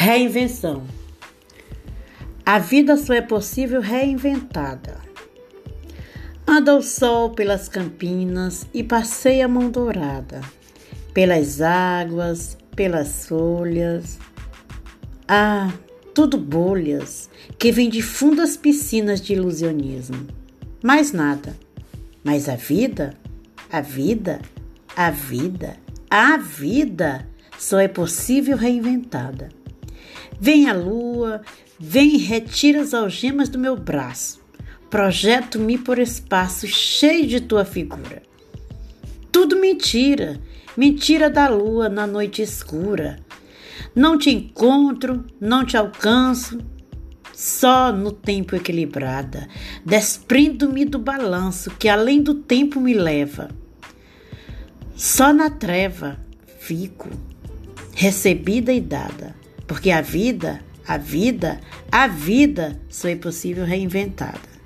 Reinvenção. A vida só é possível reinventada. Anda o sol pelas campinas e passeia a mão dourada, pelas águas, pelas folhas. Ah, tudo bolhas que vêm de fundas piscinas de ilusionismo. Mais nada. Mas a vida, a vida, a vida, a vida só é possível reinventada. Vem a lua, vem e retira as algemas do meu braço. Projeto-me por espaço cheio de tua figura. Tudo mentira, mentira da lua na noite escura. Não te encontro, não te alcanço, só no tempo equilibrada, desprindo-me do balanço que além do tempo me leva. Só na treva fico, recebida e dada porque a vida, a vida, a vida só é possível reinventada.